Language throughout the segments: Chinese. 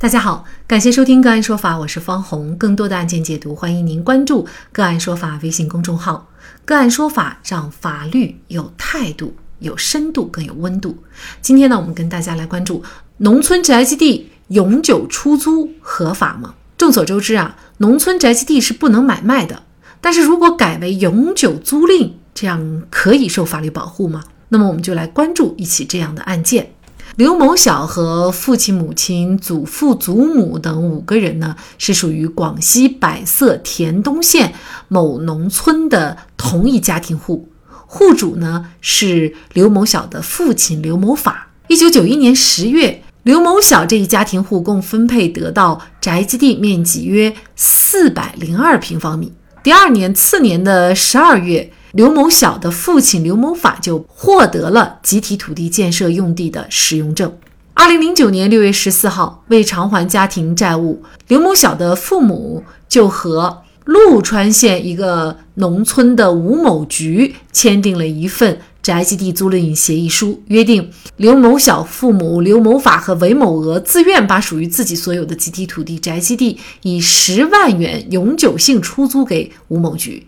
大家好，感谢收听个案说法，我是方红。更多的案件解读，欢迎您关注个案说法微信公众号。个案说法让法律有态度、有深度、更有温度。今天呢，我们跟大家来关注农村宅基地永久出租合法吗？众所周知啊，农村宅基地是不能买卖的。但是如果改为永久租赁，这样可以受法律保护吗？那么我们就来关注一起这样的案件。刘某晓和父亲、母亲、祖父、祖母等五个人呢，是属于广西百色田东县某农村的同一家庭户，户主呢是刘某晓的父亲刘某法。一九九一年十月，刘某晓这一家庭户共分配得到宅基地面积约四百零二平方米。第二年次年的十二月。刘某晓的父亲刘某法就获得了集体土地建设用地的使用证。二零零九年六月十四号，为偿还家庭债务，刘某晓的父母就和陆川县一个农村的吴某局签订了一份宅基地租赁协议书，约定刘某晓父母刘某法和韦某娥自愿把属于自己所有的集体土地宅基地以十万元永久性出租给吴某局。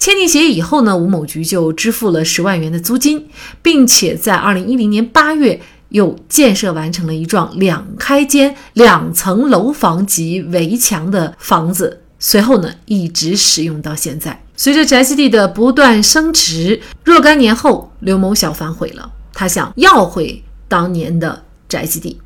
签订协议以后呢，吴某局就支付了十万元的租金，并且在二零一零年八月又建设完成了一幢两开间、两层楼房及围墙的房子。随后呢，一直使用到现在。随着宅基地的不断升值，若干年后，刘某晓反悔了，他想要回当年的宅基地。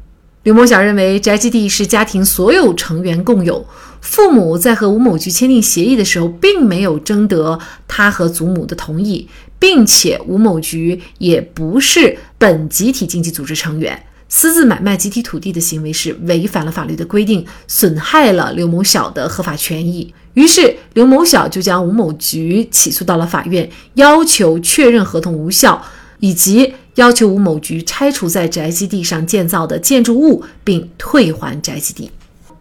刘某晓认为，宅基地是家庭所有成员共有。父母在和吴某局签订协议的时候，并没有征得他和祖母的同意，并且吴某局也不是本集体经济组织成员，私自买卖集体土地的行为是违反了法律的规定，损害了刘某晓的合法权益。于是，刘某晓就将吴某局起诉到了法院，要求确认合同无效，以及要求吴某局拆除在宅基地上建造的建筑物，并退还宅基地。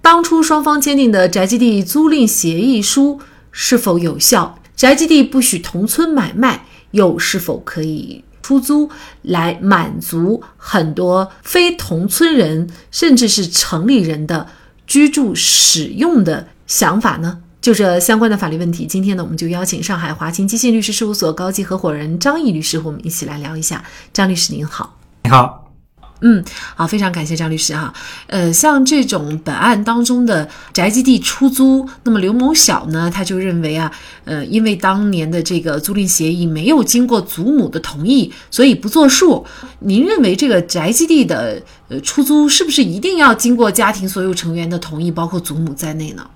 当初双方签订的宅基地租赁协议书是否有效？宅基地不许同村买卖，又是否可以出租来满足很多非同村人甚至是城里人的居住使用的想法呢？就这相关的法律问题，今天呢，我们就邀请上海华清基信律师事务所高级合伙人张毅律师和我们一起来聊一下。张律师您好，你好。嗯，好，非常感谢张律师哈。呃，像这种本案当中的宅基地出租，那么刘某晓呢，他就认为啊，呃，因为当年的这个租赁协议没有经过祖母的同意，所以不作数。您认为这个宅基地的呃出租是不是一定要经过家庭所有成员的同意，包括祖母在内呢？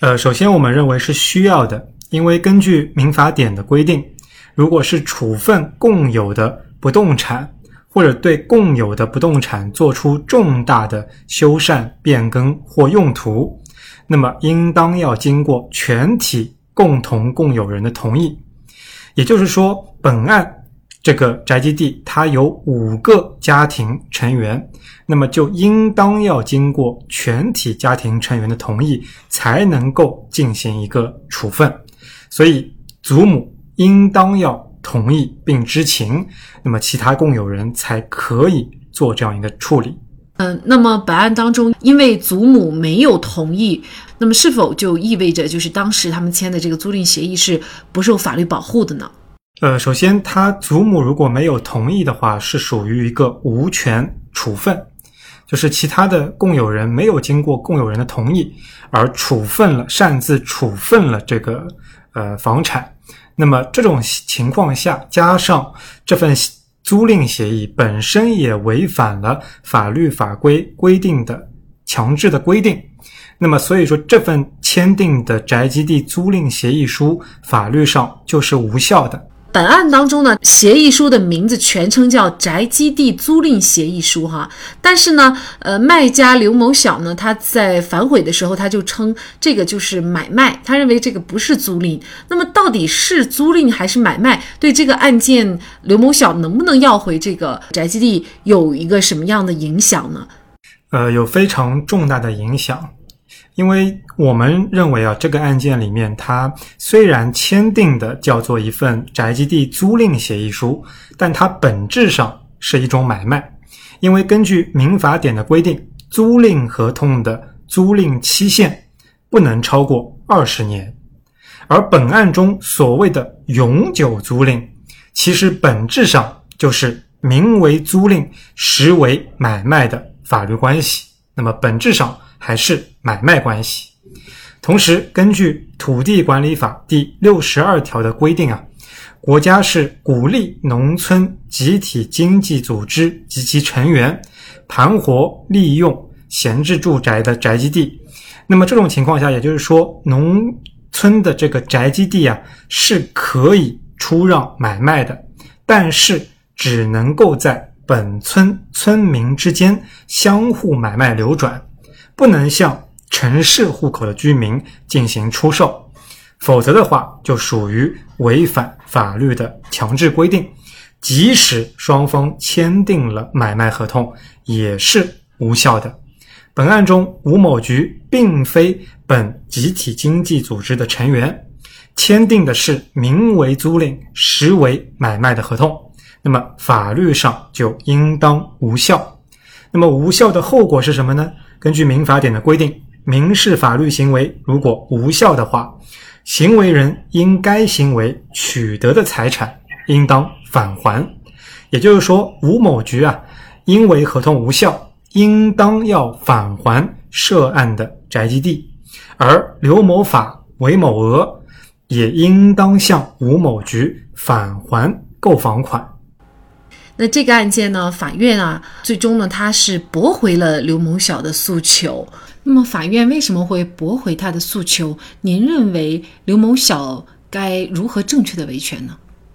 呃，首先我们认为是需要的，因为根据民法典的规定，如果是处分共有的不动产。或者对共有的不动产做出重大的修缮、变更或用途，那么应当要经过全体共同共有人的同意。也就是说，本案这个宅基地它有五个家庭成员，那么就应当要经过全体家庭成员的同意，才能够进行一个处分。所以，祖母应当要。同意并知情，那么其他共有人才可以做这样一个处理。嗯，那么本案当中，因为祖母没有同意，那么是否就意味着就是当时他们签的这个租赁协议是不受法律保护的呢？呃，首先，他祖母如果没有同意的话，是属于一个无权处分，就是其他的共有人没有经过共有人的同意而处分了，擅自处分了这个呃房产。那么这种情况下，加上这份租赁协议本身也违反了法律法规规定的强制的规定，那么所以说这份签订的宅基地租赁协议书法律上就是无效的。本案当中呢，协议书的名字全称叫宅基地租赁协议书哈，但是呢，呃，卖家刘某晓呢，他在反悔的时候，他就称这个就是买卖，他认为这个不是租赁。那么到底是租赁还是买卖？对这个案件，刘某晓能不能要回这个宅基地，有一个什么样的影响呢？呃，有非常重大的影响。因为我们认为啊，这个案件里面，它虽然签订的叫做一份宅基地租赁协议书，但它本质上是一种买卖。因为根据民法典的规定，租赁合同的租赁期限不能超过二十年。而本案中所谓的永久租赁，其实本质上就是名为租赁，实为买卖的法律关系。那么本质上还是买卖关系。同时，根据《土地管理法》第六十二条的规定啊，国家是鼓励农村集体经济组织及其成员盘活利用闲置住宅的宅基地。那么这种情况下，也就是说，农村的这个宅基地啊，是可以出让买卖的，但是只能够在本村村民之间相互买卖流转，不能向城市户口的居民进行出售，否则的话就属于违反法律的强制规定，即使双方签订了买卖合同，也是无效的。本案中，吴某局并非本集体经济组织的成员，签订的是名为租赁、实为买卖的合同，那么法律上就应当无效。那么无效的后果是什么呢？根据民法典的规定，民事法律行为如果无效的话，行为人因该行为取得的财产应当返还。也就是说，吴某局啊，因为合同无效。应当要返还涉案的宅基地，而刘某法、韦某娥也应当向吴某局返还购房款。那这个案件呢，法院啊，最终呢，他是驳回了刘某晓的诉求。那么，法院为什么会驳回他的诉求？您认为刘某晓该如何正确的维权呢？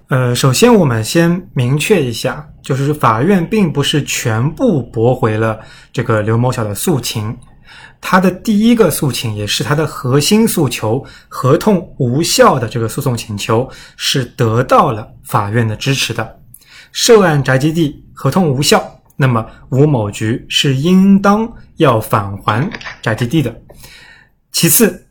呃，首先我们先明确一下，就是法院并不是全部驳回了这个刘某晓的诉请，他的第一个诉请也是他的核心诉求——合同无效的这个诉讼请求是得到了法院的支持的。涉案宅基地合同无效，那么吴某局是应当要返还宅基地的。其次，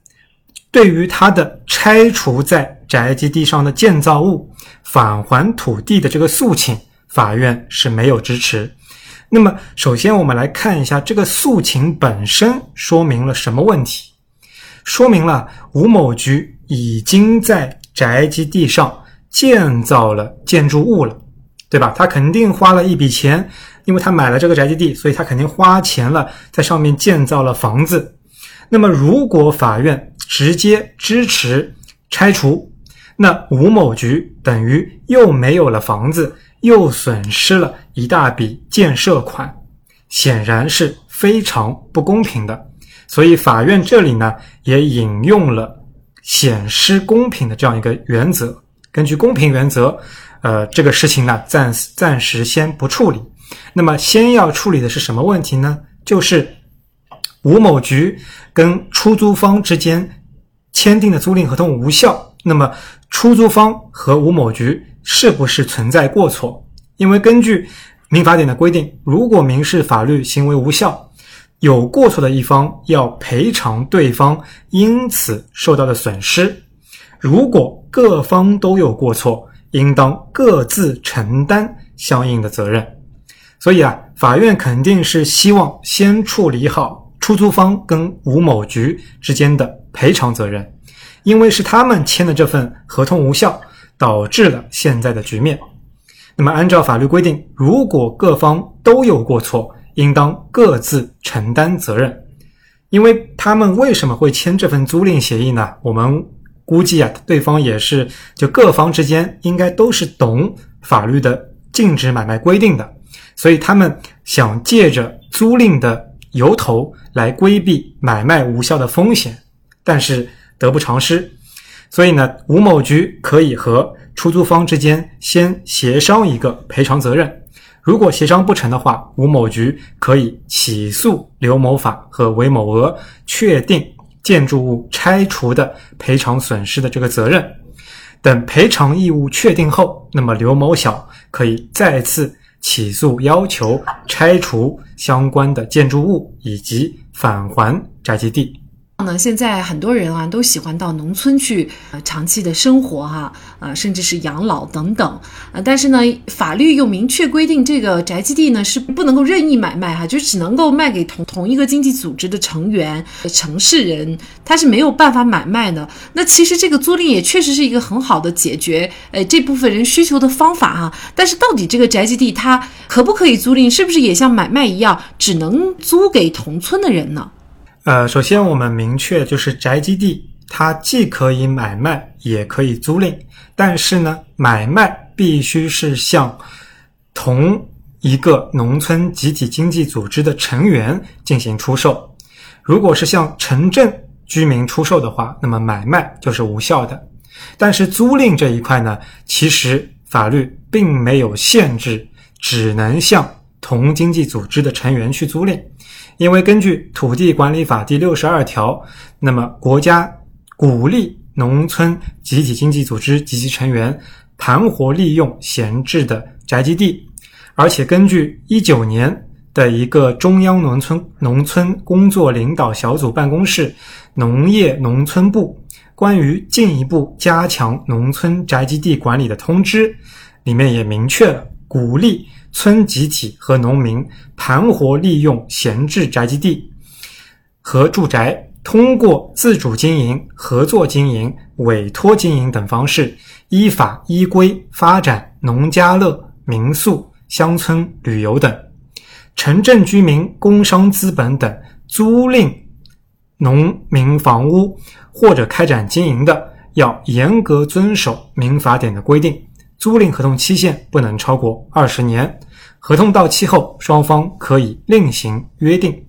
对于他的拆除在宅基地上的建造物。返还土地的这个诉请，法院是没有支持。那么，首先我们来看一下这个诉请本身说明了什么问题？说明了吴某局已经在宅基地上建造了建筑物了，对吧？他肯定花了一笔钱，因为他买了这个宅基地，所以他肯定花钱了，在上面建造了房子。那么，如果法院直接支持拆除，那吴某局等于又没有了房子，又损失了一大笔建设款，显然是非常不公平的。所以法院这里呢也引用了显失公平的这样一个原则。根据公平原则，呃，这个事情呢暂暂时先不处理。那么先要处理的是什么问题呢？就是吴某局跟出租方之间签订的租赁合同无效。那么出租方和吴某局是不是存在过错？因为根据民法典的规定，如果民事法律行为无效，有过错的一方要赔偿对方因此受到的损失。如果各方都有过错，应当各自承担相应的责任。所以啊，法院肯定是希望先处理好出租方跟吴某局之间的赔偿责任。因为是他们签的这份合同无效，导致了现在的局面。那么，按照法律规定，如果各方都有过错，应当各自承担责任。因为他们为什么会签这份租赁协议呢？我们估计啊，对方也是就各方之间应该都是懂法律的禁止买卖规定的，所以他们想借着租赁的由头来规避买卖无效的风险，但是。得不偿失，所以呢，吴某局可以和出租方之间先协商一个赔偿责任。如果协商不成的话，吴某局可以起诉刘某法和韦某娥，确定建筑物拆除的赔偿损失的这个责任。等赔偿义务确定后，那么刘某晓可以再次起诉，要求拆除相关的建筑物以及返还宅基地。呢，现在很多人啊都喜欢到农村去呃长期的生活哈，呃甚至是养老等等，呃但是呢法律又明确规定这个宅基地呢是不能够任意买卖哈，就只能够卖给同同一个经济组织的成员、城市人，他是没有办法买卖的。那其实这个租赁也确实是一个很好的解决呃这部分人需求的方法哈，但是到底这个宅基地它可不可以租赁，是不是也像买卖一样只能租给同村的人呢？呃，首先我们明确，就是宅基地它既可以买卖，也可以租赁，但是呢，买卖必须是向同一个农村集体经济组织的成员进行出售。如果是向城镇居民出售的话，那么买卖就是无效的。但是租赁这一块呢，其实法律并没有限制，只能向同经济组织的成员去租赁。因为根据《土地管理法》第六十二条，那么国家鼓励农村集体经济组织及其成员盘活利用闲置的宅基地，而且根据一九年的一个中央农村农村工作领导小组办公室农业农村部关于进一步加强农村宅基地管理的通知，里面也明确了鼓励。村集体和农民盘活利用闲置宅基地和住宅，通过自主经营、合作经营、委托经营等方式，依法依规发展农家乐、民宿、乡村旅游等。城镇居民工商资本等租赁农民房屋或者开展经营的，要严格遵守民法典的规定。租赁合同期限不能超过二十年，合同到期后，双方可以另行约定。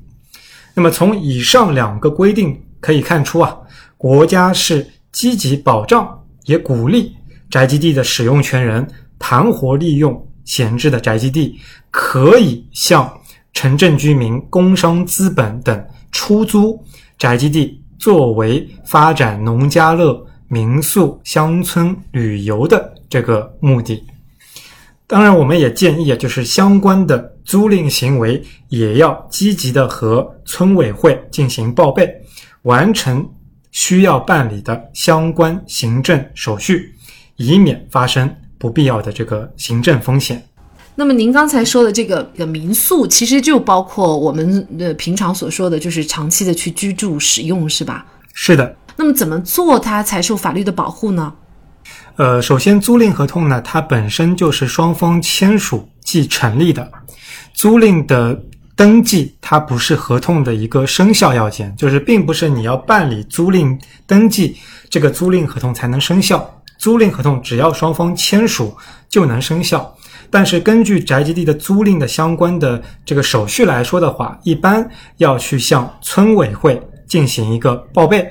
那么从以上两个规定可以看出啊，国家是积极保障，也鼓励宅基地的使用权人盘活利用闲置的宅基地，可以向城镇居民、工商资本等出租宅基地，作为发展农家乐、民宿、乡村旅游的。这个目的，当然，我们也建议啊，就是相关的租赁行为也要积极的和村委会进行报备，完成需要办理的相关行政手续，以免发生不必要的这个行政风险。那么，您刚才说的这个个民宿，其实就包括我们的平常所说的就是长期的去居住使用，是吧？是的。那么，怎么做它才受法律的保护呢？呃，首先，租赁合同呢，它本身就是双方签署即成立的。租赁的登记，它不是合同的一个生效要件，就是并不是你要办理租赁登记，这个租赁合同才能生效。租赁合同只要双方签署就能生效。但是根据宅基地的租赁的相关的这个手续来说的话，一般要去向村委会进行一个报备，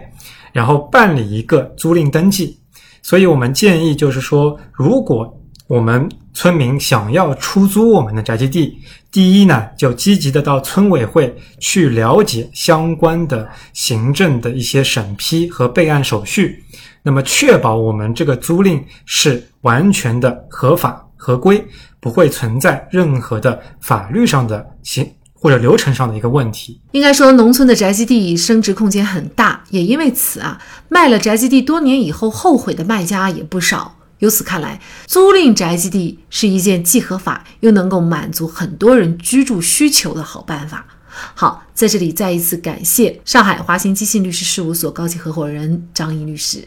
然后办理一个租赁登记。所以我们建议，就是说，如果我们村民想要出租我们的宅基地，第一呢，就积极的到村委会去了解相关的行政的一些审批和备案手续，那么确保我们这个租赁是完全的合法合规，不会存在任何的法律上的行。或者流程上的一个问题，应该说，农村的宅基地升值空间很大，也因为此啊，卖了宅基地多年以后后悔的卖家也不少。由此看来，租赁宅基地是一件既合法又能够满足很多人居住需求的好办法。好，在这里再一次感谢上海华兴基信律师事务所高级合伙人张毅律师。